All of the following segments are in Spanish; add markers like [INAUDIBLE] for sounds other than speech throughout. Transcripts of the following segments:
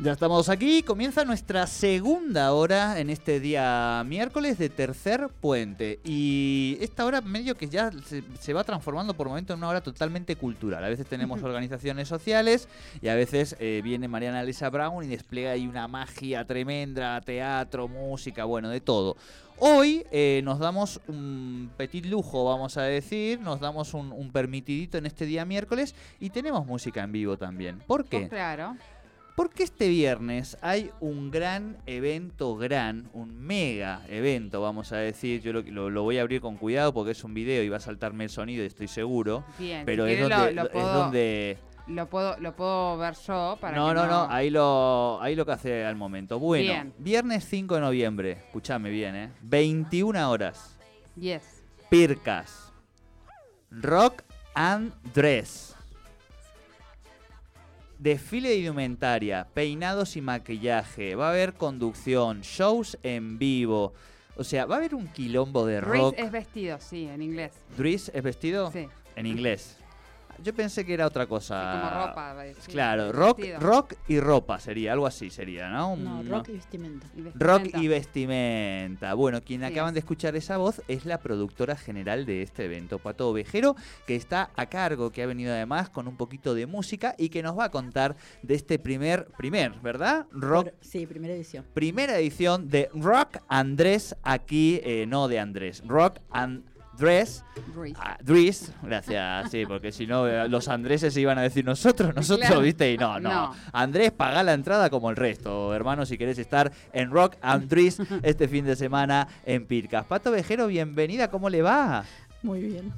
Ya estamos aquí, comienza nuestra segunda hora en este día miércoles de tercer puente. Y esta hora medio que ya se, se va transformando por momentos en una hora totalmente cultural. A veces tenemos organizaciones sociales y a veces eh, viene Mariana Lisa Brown y despliega ahí una magia tremenda, teatro, música, bueno, de todo. Hoy eh, nos damos un petit lujo, vamos a decir, nos damos un, un permitidito en este día miércoles y tenemos música en vivo también. ¿Por qué? Pues claro. Porque este viernes hay un gran evento, gran, un mega evento, vamos a decir. Yo lo, lo- lo voy a abrir con cuidado porque es un video y va a saltarme el sonido, estoy seguro. Bien. Pero si es donde, lo, lo es puedo, donde- lo puedo lo puedo ver yo para No, que no, no, ahí lo, ahí lo que hace al momento. Bueno, Bien. viernes 5 de noviembre, escúchame bien, ¿eh? 21 horas. Yes. Pircas. Rock and Dress. Desfile de indumentaria, peinados y maquillaje. Va a haber conducción, shows en vivo. O sea, va a haber un quilombo de rock. es vestido, sí, en inglés. ¿Dress es vestido? Sí. En inglés. Yo pensé que era otra cosa. Sí, como ropa, Claro, rock, vestido. rock y ropa sería, algo así sería, ¿no? No, rock y vestimenta. Y Rock y vestimenta. Bueno, quien acaban es. de escuchar esa voz es la productora general de este evento, Pato Ovejero, que está a cargo, que ha venido además con un poquito de música y que nos va a contar de este primer, primer, ¿verdad? Rock, Por- sí, primera edición. primera edición de Rock Andrés aquí, eh, no de Andrés, Rock and Dress. Ah, Dries, gracias, sí, porque si no eh, los andreses se iban a decir nosotros, nosotros, Claro. ¿viste? Y no, no, No. Andrés, paga la entrada como el resto, hermano, si querés estar en Rock and Dries [LAUGHS] este fin de semana en Pircas. Pato Vejero, bienvenida, ¿cómo le va? Muy bien.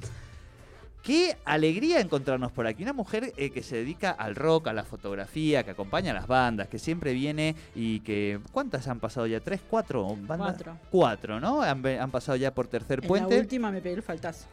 Qué alegría encontrarnos por aquí. Una mujer eh, que se dedica al rock, a la fotografía, que acompaña a las bandas, que siempre viene y que... ¿Cuántas han pasado ya? ¿Tres? ¿Cuatro? bandas? Cuatro. Cuatro, ¿no? Han, han pasado ya por tercer En puente. la última me pegué el faltazo.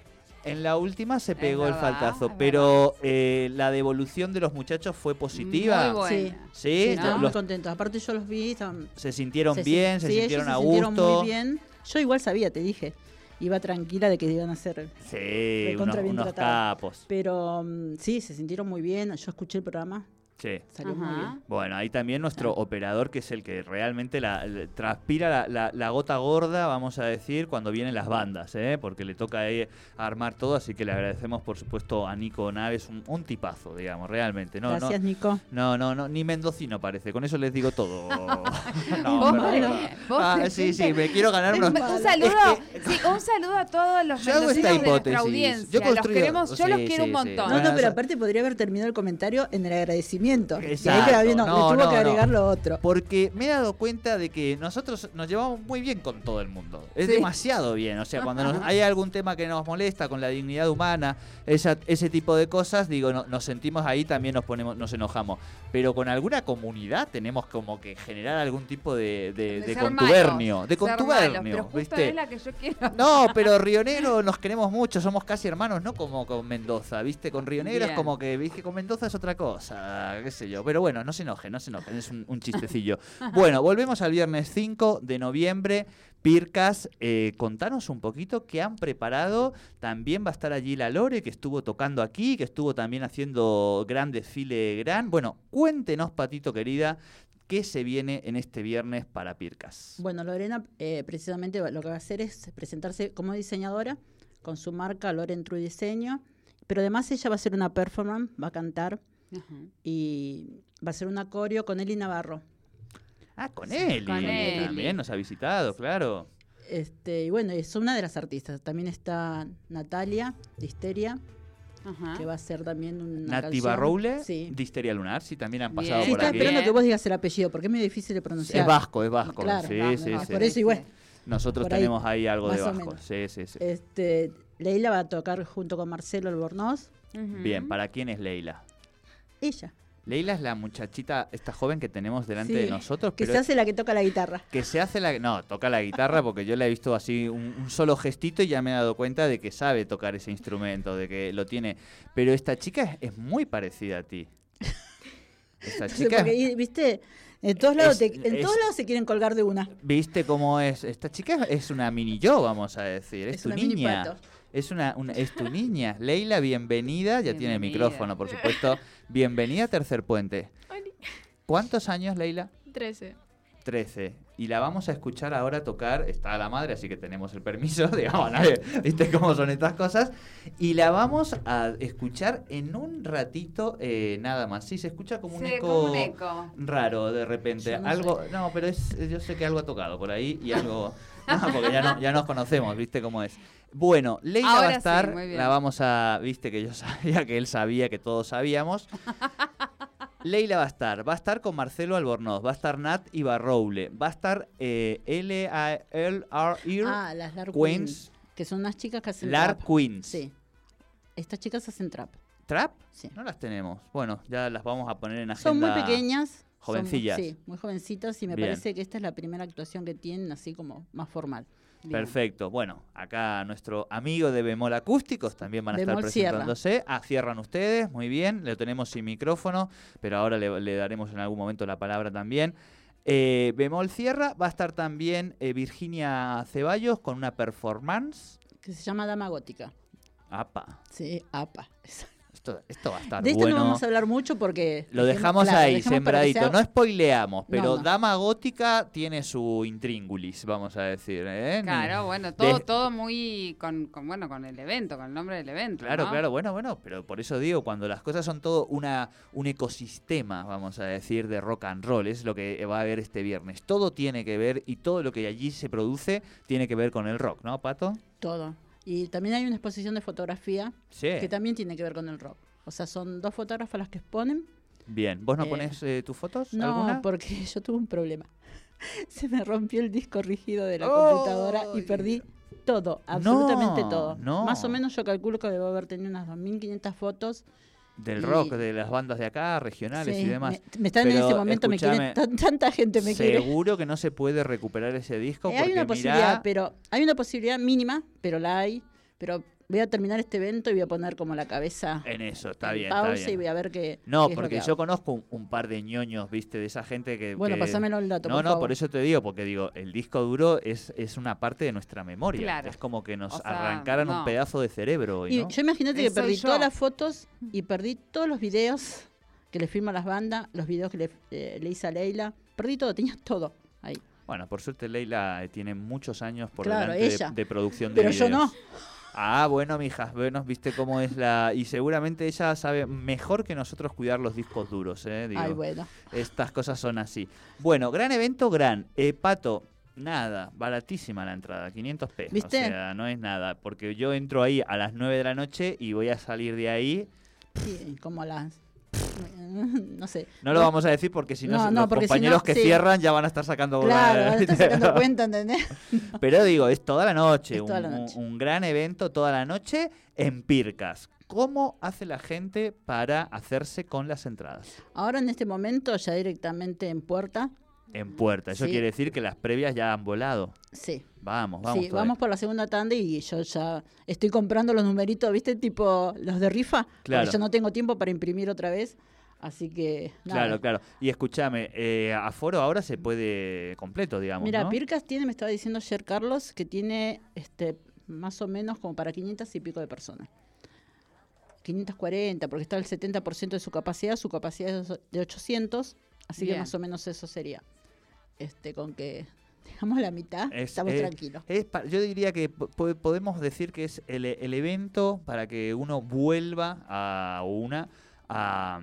En la última se pegó el faltazo, pero eh, la devolución de los muchachos fue positiva. Muy buena. Sí. Muy contentos. Aparte yo los vi, estaban... se sintieron se- bien, se sí, ellos sintieron a se sintieron gusto. muy bien. Yo igual sabía, te dije. Iba tranquila de que iban a hacer... Sí, unos, unos capos. Pero mm, sí, se sintieron muy bien. Yo escuché el programa, Sí. salió muy bien. Bueno, ahí también nuestro Ah. operador, que es el que realmente la, le- transpira la, la- la gota gorda, vamos a decir, cuando vienen las bandas, ¿eh? porque le toca ahí armar todo, así que le agradecemos, por supuesto, a Nico Naves, un, un tipazo, digamos, realmente. No, no, Gracias, Nico. No, no, no, ni mendocino parece, con eso les digo todo. [LAUGHS] no, Vos, pero- vos Ah, sí, sí, me quiero ganar unos... Un saludo, sí, un saludo a todos los Yo mendocinos esta de nuestra audiencia. Yo los queremos, yo los sí, quiero un sí, sí. montón. No, no, pero aparte podría haber terminado el comentario en el agradecimiento. Y ahí Exacto, queda bien, no, no, le tuvo no, que no. agregar lo otro. Porque me he dado cuenta de que nosotros nos llevamos muy bien con todo el mundo. Es Sí. demasiado bien. O sea, cuando nos- [LAUGHS] hay algún tema que nos molesta con la dignidad humana, esa- ese tipo de cosas, digo, no- nos sentimos ahí, también nos ponemos, nos enojamos. Pero con alguna comunidad tenemos como que generar algún tipo de, de- De de ser contubernio. De malos, contubernio, Pero justo ¿viste? es la que yo quiero. No, pero [LAUGHS] Río Negro nos queremos mucho, somos casi hermanos, no como con Mendoza, ¿viste? Con Río Negro es como que, ¿viste? Con Mendoza es otra cosa, qué sé yo. Pero bueno, no se enojen, no se enojen, es un, un chistecillo. bueno, volvemos al viernes 5 de noviembre. Pircas, eh, contanos un poquito qué han preparado. También va a estar allí la Lore, que estuvo tocando aquí, que estuvo también haciendo gran desfile gran. Bueno, cuéntenos, Patito querida, qué se viene en este viernes para Pircas. Bueno, Lorena eh, precisamente lo que va a hacer es presentarse como diseñadora con su marca Loren True Diseño, pero además ella va a hacer una performance, va a cantar Ajá. y va a hacer un acorio con Eli Navarro. Ah, con Eli. con Eli. También nos ha visitado, claro. Este, y bueno, es una de las artistas. También está Natalia, de Histeria, Ajá. que va a ser también una Nati canción. Barroule, Sí. Disteria Lunar, sí, también han pasado. Sí, por estaba aquí. esperando que vos digas el apellido, porque es muy difícil de pronunciar. Es vasco, es vasco. Claro, sí, por eso y bueno. Nosotros por tenemos ahí algo de vasco. menos. Sí, sí, sí. Este, Leila va a tocar junto con Marcelo Albornoz. Bien, ¿para quién es Leila? Ella. Leila es la muchachita, esta joven que tenemos delante Sí, de nosotros, Que pero se hace la que toca la guitarra. que se hace la... No, toca la guitarra porque yo le he visto así un, un solo gestito y ya me he dado cuenta de que sabe tocar ese instrumento, de que lo tiene. Pero esta chica es, es muy parecida a ti. Esta [LAUGHS] chica... porque, viste, en todos lados, Es- te- en es- todos lados se quieren colgar de una. ¿Viste cómo es? Esta chica es una mini yo, vamos a decir. Es, Es tu una mini niña. pato. Es una, una- es tu niña. [LAUGHS] Leila, bienvenida. Ya tiene micrófono, por supuesto. Bienvenida a Tercer Puente. Oli. ¿Cuántos años, Leila? 13. 13. Y la vamos a escuchar ahora tocar. Está la madre, así que tenemos el permiso. [LAUGHS] Digamos, nadie- ¿viste cómo son estas cosas? Y la vamos a escuchar en un ratito eh, nada más. Sí, se escucha como un Sí, eco. como un eco. raro de repente. No algo, no, pero es, yo sé que algo ha tocado por ahí y algo. [LAUGHS] No, porque ya, no- ya nos conocemos, viste cómo es. Bueno, Leila va a estar, la vamos a, viste que yo [LAUGHS] sabía que él sabía que todos sabíamos. [LAUGHS] Leila va a estar, va a estar con Marcelo Albornoz, va a estar Nat Ibarroule, va a estar eh, L A L R Ah, las Lark Queens, Queens. Que son unas chicas que hacen Lark trap. Queens. Sí. Estas chicas hacen trap. ¿Trap? Sí. No las tenemos. Bueno, ya las vamos a poner en agenda. Son muy pequeñas. son- jovencillas. sí, muy jovencitas y me Bien. parece que esta es la primera actuación que tienen así como más formal. Bien. Perfecto. Bueno, acá nuestro amigo de Bemol Acústicos también van a estar Bemol cierra. presentándose. Ah, cierran ustedes, muy bien. Lo tenemos sin micrófono, pero ahora le, le daremos en algún momento la palabra también. Eh, Bemol cierra. Va a estar también eh, Virginia Ceballos con una performance. Que se llama Dama Gótica. Apa, Sí, APA. Esto, esto va a estar De esto bueno. no vamos a hablar mucho porque... Lo dejamos claro, ahí, dejamos sembradito. sea- No spoileamos, pero No, no. Dama Gótica tiene su intríngulis, vamos a decir. ¿eh? Claro, bueno, todo, de- todo muy con, con, bueno, con el evento, con el nombre del evento. Claro, ¿no? claro, bueno, bueno, pero por eso digo, cuando las cosas son todo una, un ecosistema, vamos a decir, de rock and roll, es lo que va a haber este viernes. Todo tiene que ver y todo lo que allí se produce tiene que ver con el rock, ¿no, Pato? Todo. Y también hay una exposición de fotografía Sí. que también tiene que ver con el rock. O sea, son dos fotógrafas las que exponen. Bien, ¿vos no Eh, pones eh, tus fotos? No, ¿Alguna? porque [LAUGHS] yo tuve un problema. [LAUGHS] Se me rompió el disco rígido de la ¡Oh! computadora y perdí todo, absolutamente No, todo. no. Más o menos yo calculo que debo haber tenido unas 2.500 fotos. Del rock, de las bandas de acá, regionales Sí, y demás. Me, me están en Pero, ese momento, me quiere, escúchame, tan- tanta gente me quiere. Seguro que no se puede recuperar ese disco Eh, porque hay una mirá- posibilidad, pero hay una posibilidad mínima, pero la hay. Pero voy a terminar este evento y voy a poner como la cabeza En eso, está en bien, está pausa bien. y voy a ver qué. No, qué porque que yo hago. conozco un, un par de ñoños, viste, de esa gente que... Bueno, que- pasámelo el dato, No, por no, favor. por eso te digo, porque digo, el disco duro es, es una parte de nuestra memoria. Claro. Es como que nos O sea, arrancaran un pedazo de cerebro hoy, Y ¿no? yo imagínate que perdí yo. todas las fotos y perdí todos los videos que le firmo a las bandas, los videos que le, eh, le hice a Leila. Perdí todo, tenía todo ahí. Bueno, por suerte Leila eh, tiene muchos años por Claro, delante de- ella. de, producción de Pero yo no. Ah, bueno, mijas, bueno, viste cómo es la... Y seguramente ella sabe mejor que nosotros cuidar los discos duros, ¿eh? Digo, Ay, bueno. Estas cosas son así. Bueno, gran evento, gran. Eh, Pato, nada, baratísima la entrada, 500 pesos. ¿Viste? O sea, no es nada, porque yo entro ahí a las 9 de la noche y voy a salir de ahí. Sí, como las. [LAUGHS] No sé. No lo vamos a decir porque si no, No, los porque si compañeros no, que sí. cierran ya van a estar sacando Claro, estás sacando [LAUGHS] cuenta, ¿entendés? [LAUGHS] Pero digo, es toda la noche, Es toda un, la noche. un gran evento toda la noche en Pircas. ¿Cómo hace la gente para hacerse con las entradas? Ahora en este momento, ya directamente en puerta. En puerta. Eso Sí. quiere decir que las previas ya han volado. Sí. Vamos, vamos. sí, todavía. vamos por la segunda tanda y yo ya estoy comprando los numeritos, ¿viste? Tipo los de rifa. Claro. Porque yo no tengo tiempo para imprimir otra vez. Así que. nada. Claro, claro. Y escúchame, eh, aforo ahora se puede completo, digamos. Mira, ¿no? Pircas tiene, me estaba diciendo ayer Carlos, que tiene este más o menos como para 500 y pico de personas. 540, porque está el 70% de su capacidad, su capacidad es de 800, así Bien. que más o menos eso sería. Este, con que [LAUGHS] dejamos la mitad, Es, estamos eh, tranquilos. es pa- yo diría que po- podemos decir que es el, el evento para que uno vuelva a una a,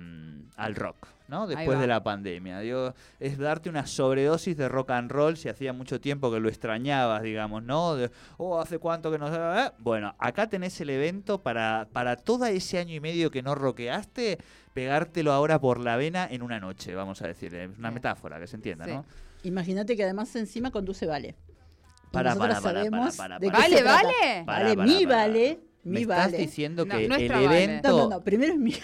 al rock. ¿no? Después de la pandemia. Digo, es darte una sobredosis de rock and roll si hacía mucho tiempo que lo extrañabas, digamos, ¿no? De, oh, hace cuánto que no... eh? Bueno, acá tenés el evento para, para todo ese año y medio que no rockeaste, pegártelo ahora por la vena en una noche, vamos a decir. Es una metáfora, que se entienda, Sí. ¿no? Imagínate que además encima conduce Vale. Para, para, para, sabemos para, ¿Vale, vale? Para, Vale, para, mi para. vale, Me mi estás vale. diciendo No, que el Vale. evento... No, no, no, primero es mío.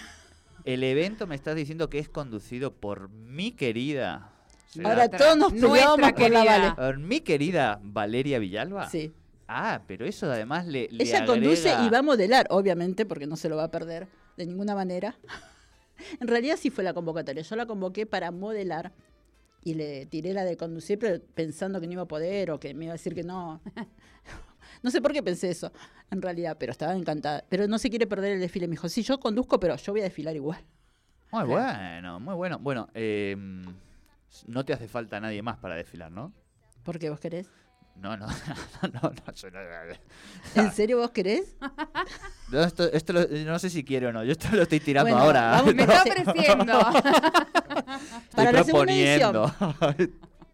El evento me estás diciendo que es conducido por mi querida. ¿será? Ahora todos nos peleábamos por la. Vale. Por mi querida Valeria Villalba. Sí. Ah, pero eso además le, le Ella conduce y va a modelar, obviamente, porque no se lo va a perder de ninguna manera. [LAUGHS] en realidad sí fue la convocatoria. Yo la convoqué para modelar y le tiré la de conducir, pero pensando que no iba a poder o que me iba a decir que no. [LAUGHS] no sé por qué pensé eso, en realidad, pero estaba encantada. Pero no se quiere perder el desfile. Me dijo, sí, yo conduzco, pero yo voy a desfilar igual. Muy bueno, muy bueno. Bueno, eh, no te hace falta nadie más para desfilar, ¿no? ¿Por qué vos querés? No, no, [LAUGHS] no, no, no, yo no, ¿En serio vos querés? [LAUGHS] no, esto, esto lo- no sé si quiero o no, yo esto lo estoy tirando Bueno, ahora. vamos Me [LAUGHS] está ofreciendo. estoy Para la segunda edición.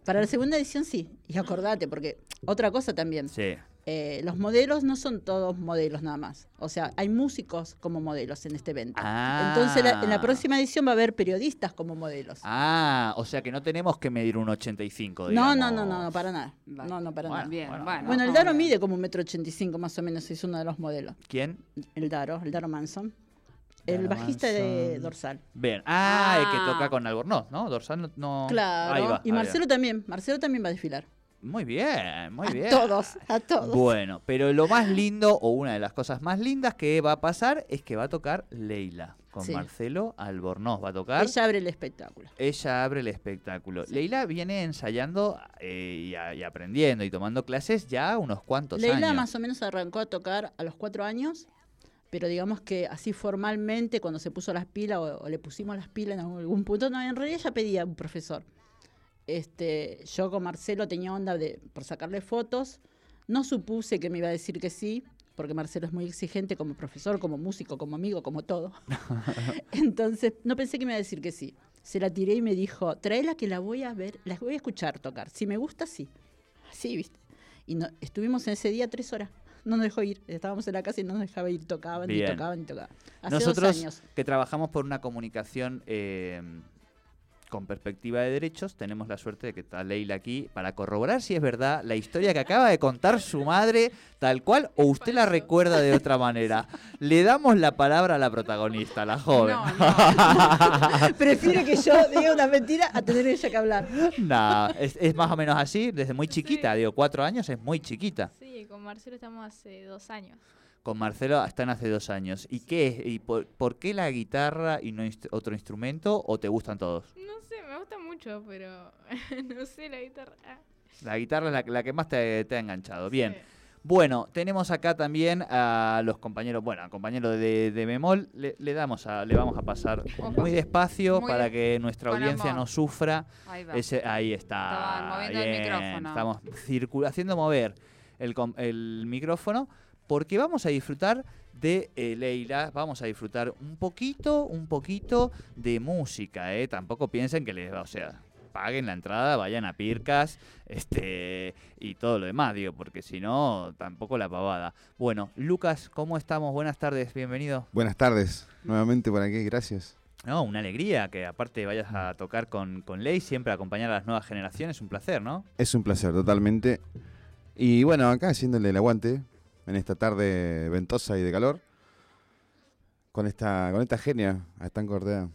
Para la segunda edición sí. Y acordate, porque otra cosa también. sí. Eh, los modelos no son todos modelos nada más. O sea, hay músicos como modelos en este evento. Ah. Entonces, la- en la próxima edición va a haber periodistas como modelos. Ah, o sea que no tenemos que medir un 85, no, digamos. no, no, no, no, para nada. Vale. No, no, para Bueno, nada. Bien, bueno. bueno. Bueno, el Daro mide como un metro ochenta y cinco más o menos, es uno de los modelos. ¿Quién? El Daro, el Daro Manson. El bajista de. Dorsal. Bien. Ah, el que Ah. toca con Albornoz, ¿no? Dorsal no... no- Ahí Claro. va, y ahí va. Marcelo también. Marcelo también va a desfilar. Muy bien, muy a bien. todos, a todos. Bueno, pero lo más lindo, o una de las cosas más lindas que va a pasar, es que va a tocar Leila. Con Sí. Marcelo Albornoz va a tocar. Ella abre el espectáculo. Ella abre el espectáculo. Sí. Leila viene ensayando eh, y, a- y aprendiendo y tomando clases ya unos cuantos Leila años. más o menos arrancó a tocar a los cuatro años, pero digamos que así formalmente, cuando se puso las pilas o, o le pusimos las pilas en algún punto, no, en realidad ella pedía un profesor. Este, yo con Marcelo tenía onda de, por sacarle fotos, no supuse que me iba a decir que sí, porque Marcelo es muy exigente como profesor, como músico, como amigo, como todo. [LAUGHS] Entonces, no pensé que me iba a decir que sí. Se la tiré y me dijo, tráela que la voy a ver, la voy a escuchar tocar. Si me gusta, sí. Sí, viste. Y no, estuvimos en ese día tres horas. No nos dejó ir. Estábamos en la casa y no nos dejaba ir. Tocaban y Bien. tocaban y tocaban. Hace Nosotros dos años. que trabajamos por una comunicación eh, con perspectiva de derechos, tenemos la suerte de que está Leila aquí para corroborar si es verdad la historia que acaba de contar su madre, tal cual, o usted la recuerda de otra manera. Le damos la palabra a la protagonista, la joven. No, [LAUGHS] no. Prefiere que yo diga una mentira a tener ella que hablar. No, es, es más o menos así, desde muy chiquita, digo, cuatro años es muy chiquita. Sí, con Marcelo estamos hace dos años. Con Marcelo están hace dos años. ¿Y qué es? ¿Y por, por qué la guitarra y no inst- otro instrumento? ¿O te gustan todos? No sé, me gusta mucho, pero [LAUGHS] no sé la guitarra. La guitarra es la, la que más te, te ha enganchado. Bien. Bueno, tenemos acá también a los compañeros, bueno, al compañero de, de Bemol, le, le damos a, le vamos a pasar muy despacio Muy para que nuestra con audiencia amor. no sufra. Ahí va. Ese, ahí está. Estaban moviendo el micrófono. Estamos haciendo mover el, el micrófono porque vamos a disfrutar de eh, Leila, vamos a disfrutar un poquito, un poquito de música, ¿eh? Tampoco piensen que les va, o sea, paguen la entrada, vayan a Pircas, este y todo lo demás, digo, porque si no, tampoco la pavada. Bueno, Lucas, ¿cómo estamos? Buenas tardes, bienvenido. Buenas tardes, nuevamente por aquí, gracias. No, una alegría que aparte vayas a tocar con, con Ley, siempre acompañar a las nuevas generaciones, un placer, ¿no? Es un placer, totalmente. Y bueno, acá haciéndole el aguante en esta tarde ventosa y de calor. Con esta, con esta genia, a Stan Cordea.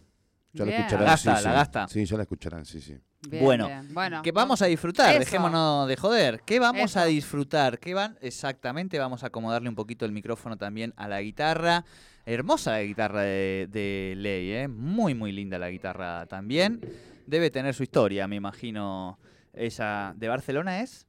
Ya la escucharán. La gasta, sí, la sí. gasta. Sí, ya la escucharán, sí, sí. Bien, bueno, bien. bueno, Que vamos a disfrutar, Eso. dejémonos de joder. ¿Qué vamos a disfrutar? ¿Qué van? Exactamente, vamos a acomodarle un poquito el micrófono también a la guitarra. Hermosa la guitarra de, de Ley, ¿eh? Muy, muy linda la guitarra también. Debe tener su historia, me imagino. Esa. ¿De Barcelona es?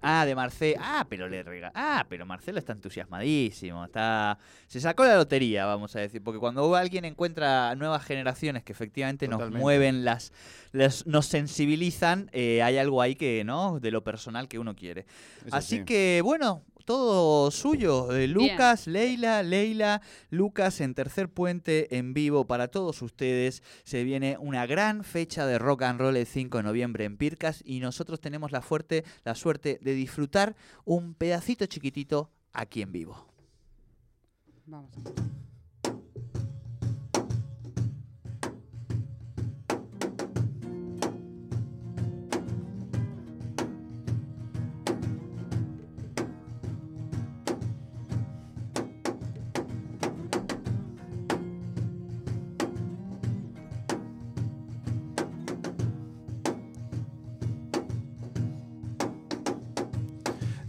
Ah, de Marcelo. Ah, pero le rega. Ah, pero Marcelo está entusiasmadísimo. Está. Se sacó la lotería, vamos a decir. Porque cuando alguien encuentra nuevas generaciones que efectivamente nos mueven las. las- nos sensibilizan, eh, hay algo ahí que, ¿no? De lo personal que uno quiere. Eso Así sí. que, bueno, todo suyo. Eh, Lucas, Leila, Leila, Lucas en Tercer Puente en vivo para todos ustedes. Se viene una gran fecha de rock and roll el 5 de noviembre en Pircas y nosotros tenemos la, fuerte, la suerte de disfrutar un pedacito chiquitito aquí en vivo. Vamos.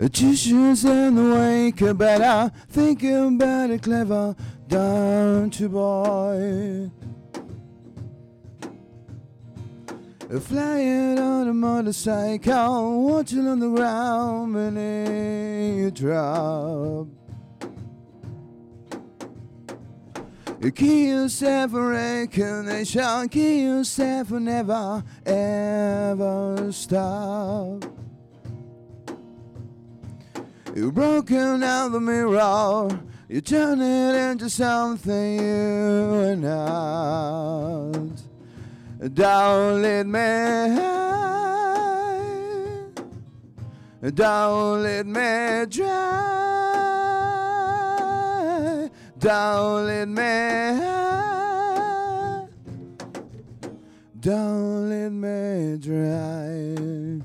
Tissues in the wake of better, thinking about it clever, don't you, boy? Flying on a motorcycle, watching on the ground beneath you drop. Kill yourself for recognition, kill yourself and never, ever stop. You've broken out the mirror, you turn it into something you are not. Don't let me. Don't let me dry. Don't let me. Don't let me dry.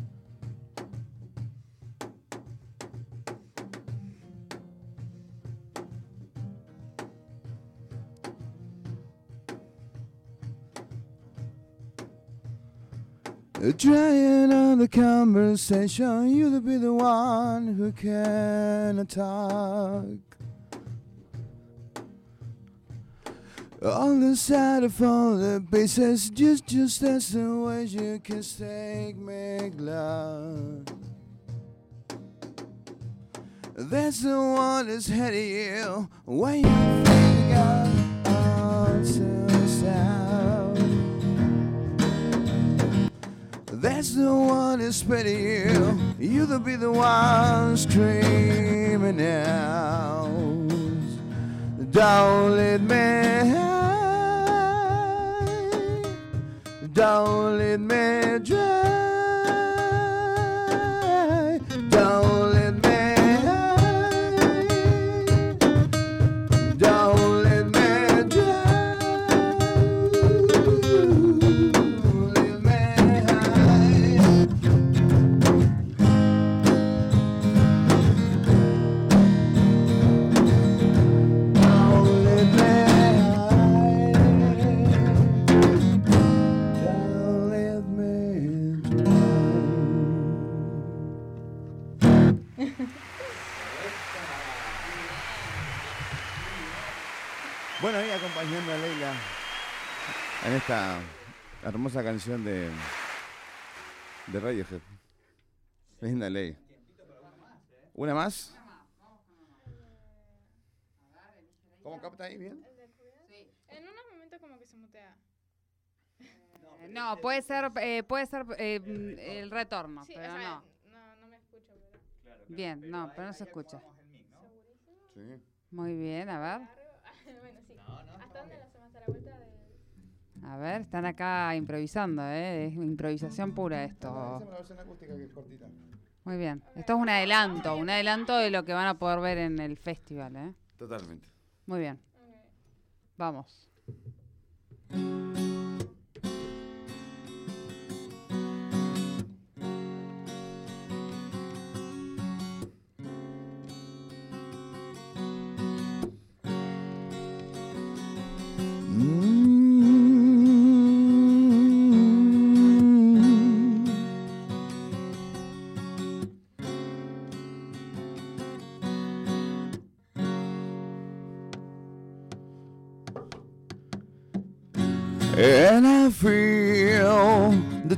Trying on the conversation, you'll be the one who can talk. On the side of all the pieces, just just as the way you can take me glad. That's the one that's heading you when you think I'm so sad. That's the one that's spitting you. You'll be the one screaming out. Don't let me hide. Don't let me dry. Bueno, ahí acompañando a Leila en esta hermosa canción de, de Radiohead. Linda ley. ¿Una más? ¿Cómo capta ahí bien? En unos momentos como que se mutea. Eh, No, puede ser, eh, puede ser eh, mm, el retorno, Sí, o pero sea, no. no, no me escucho, pero... Bien, no, pero no se escucha. Sí. Muy bien, a ver. [LAUGHS] bueno, A ver, están acá improvisando, ¿eh? Es improvisación pura esto. la versión acústica que es cortita. Muy bien. Esto es un adelanto, un adelanto de lo que van a poder ver en el festival, ¿eh? Totalmente. Muy bien. Vamos.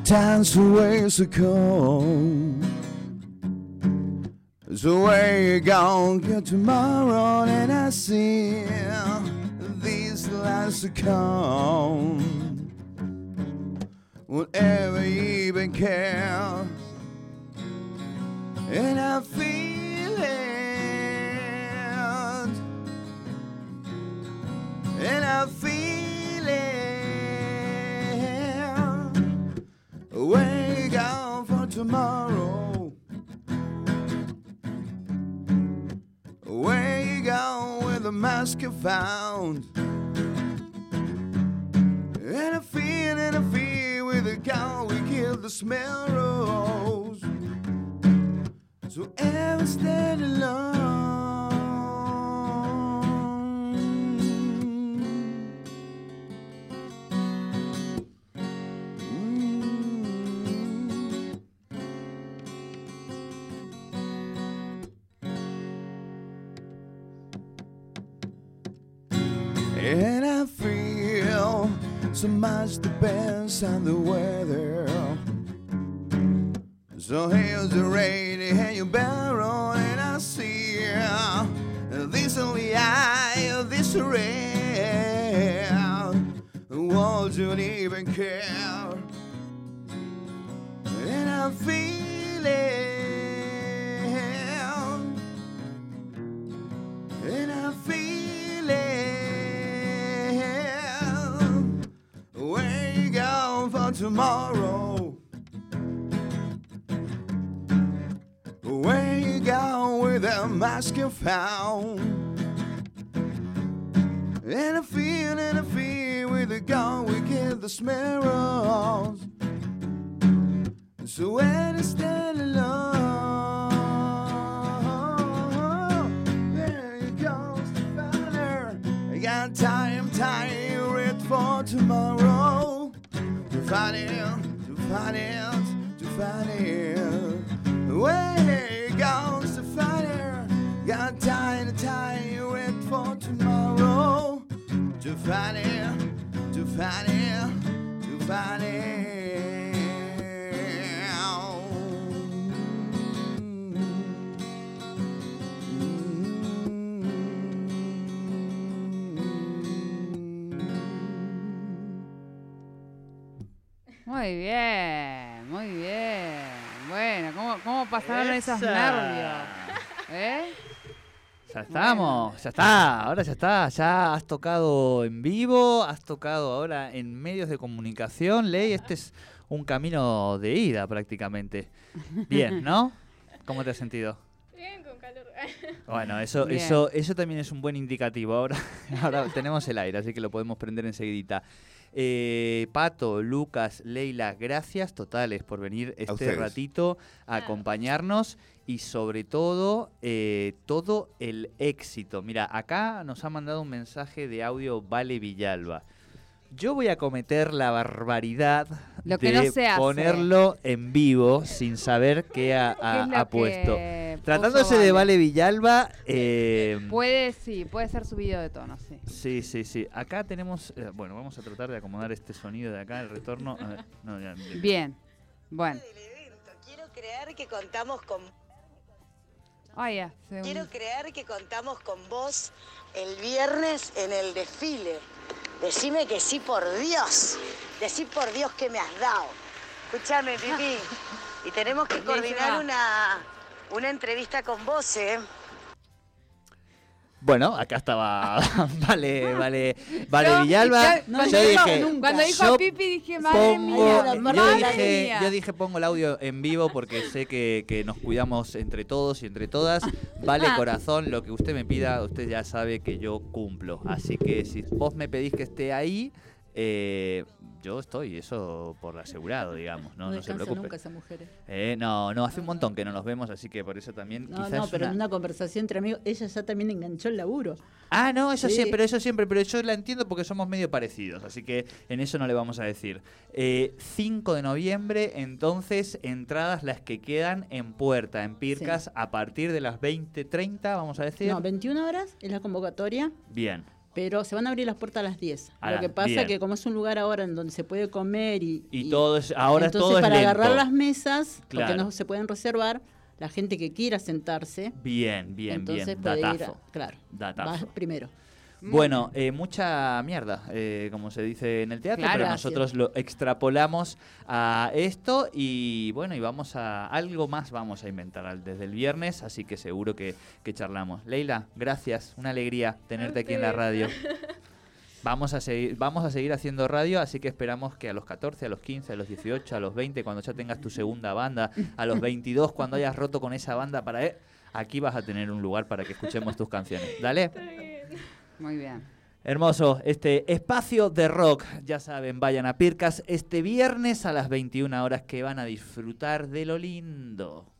Time's ways to come. So where you gonna get tomorrow? And I see these lights to come. Whatever you even care. found. And I feel, and I feel, with a cow we kill the smell. And I feel so much depends on the weather. So here's the rain and you barrel and I see this only I, this rain. Won't you even care? And I feel it. Tomorrow? Where you go with the mask you found? And I feel and I feel with the gun we kill the sparrows. So when I stand alone, time, time, ready for tomorrow finance, to finance, to finance. Where goes the finance? Got tired of time you wait for tomorrow. To finance, to finance, to finance. Muy bien, muy bien. Bueno, ¿cómo, cómo pasaron esos Esa. nervios? ¿Eh? Ya estamos, ya está, ahora ya está, ya has tocado en vivo, has tocado ahora en medios de comunicación, Ley, este es un camino de ida prácticamente. Bien, ¿no? ¿Cómo te has sentido? Bien, con calor. [LAUGHS] Bueno, eso, Bien. eso, eso también es un buen indicativo. Ahora, [LAUGHS] ahora tenemos el aire, así que lo podemos prender enseguidita. Eh, Pato, Lucas, Leila, gracias totales por venir este ratito a acompañarnos y sobre todo eh, todo el éxito. Mira, acá nos ha mandado un mensaje de audio Vale Villalba. Yo voy a cometer la barbaridad Lo que de no se hace. ponerlo en vivo sin saber qué ha, [LAUGHS] ¿Qué ha- es lo ha puesto. que Tratándose de Vale Villalba, eh, Puede, sí, puede ser subido de tono, sí. sí, sí, sí. Acá tenemos, eh, bueno, vamos a tratar de acomodar este sonido de acá, el retorno. A ver, no, ya, ya. Bien. Bueno. Quiero creer que contamos con se- quiero creer que contamos con vos el viernes en el desfile. Decime que sí por Dios. Decí por Dios que me has dado. Escúchame, Pipi. [LAUGHS] Y tenemos que coordinar una, una entrevista con vos, ¿eh? Bueno, acá estaba [LAUGHS] Vale, Vale, Vale Yo- Villalba. No, cuando yo dijo- dije, Cuando dijo yo Pipi dije, madre pongo, mía. la yo madre dije, mía. yo dije pongo el audio en vivo porque sé que, que nos cuidamos entre todos y entre todas. Vale corazón, lo que usted me pida, usted ya sabe que yo cumplo. Así que si vos me pedís que esté ahí, eh, yo estoy, eso por asegurado, digamos, no, No, no se descansa preocupe. nunca esa mujer. eh. Eh, no, no, hace un montón que no nos vemos, así que por eso también No, quizás no, pero una- en una conversación entre amigos, ella ya también enganchó el laburo. Ah, no, eso Sí. siempre, pero eso siempre, pero yo la entiendo porque somos medio parecidos, así que en eso no le vamos a decir. Eh, 5 de noviembre, entonces, entradas las que quedan en puerta, en Pircas, a partir de las 20.30, vamos a decir. No, 21 horas es la convocatoria, Bien, pero se van a abrir las puertas a las 10. A Lo las- que pasa bien. es que como es un lugar ahora en donde se puede comer y... y, todo es, ahora entonces todo es para lento. agarrar las mesas, Claro. porque no se pueden reservar, la gente que quiera sentarse, Bien, bien, entonces bien, puede ir, a- claro, datazo. primero. Bueno, eh, mucha mierda, eh, como se dice en el teatro, Claro. pero nosotros lo extrapolamos a esto y bueno, y vamos a algo más vamos a inventar al- desde el viernes, así que seguro que, que charlamos. Leila, gracias, una alegría tenerte aquí en la radio. [LAUGHS] Vamos a, seguir, vamos a seguir haciendo radio, así que esperamos que a los 14, a los 15, a los 18, a los 20, cuando ya tengas tu segunda banda, a los 22, cuando hayas roto con esa banda para... eh, aquí vas a tener un lugar para que escuchemos tus canciones. Dale. Muy bien. Hermoso, este espacio de rock, ya saben, vayan a Pircas este viernes a las 21 horas que van a disfrutar de lo lindo.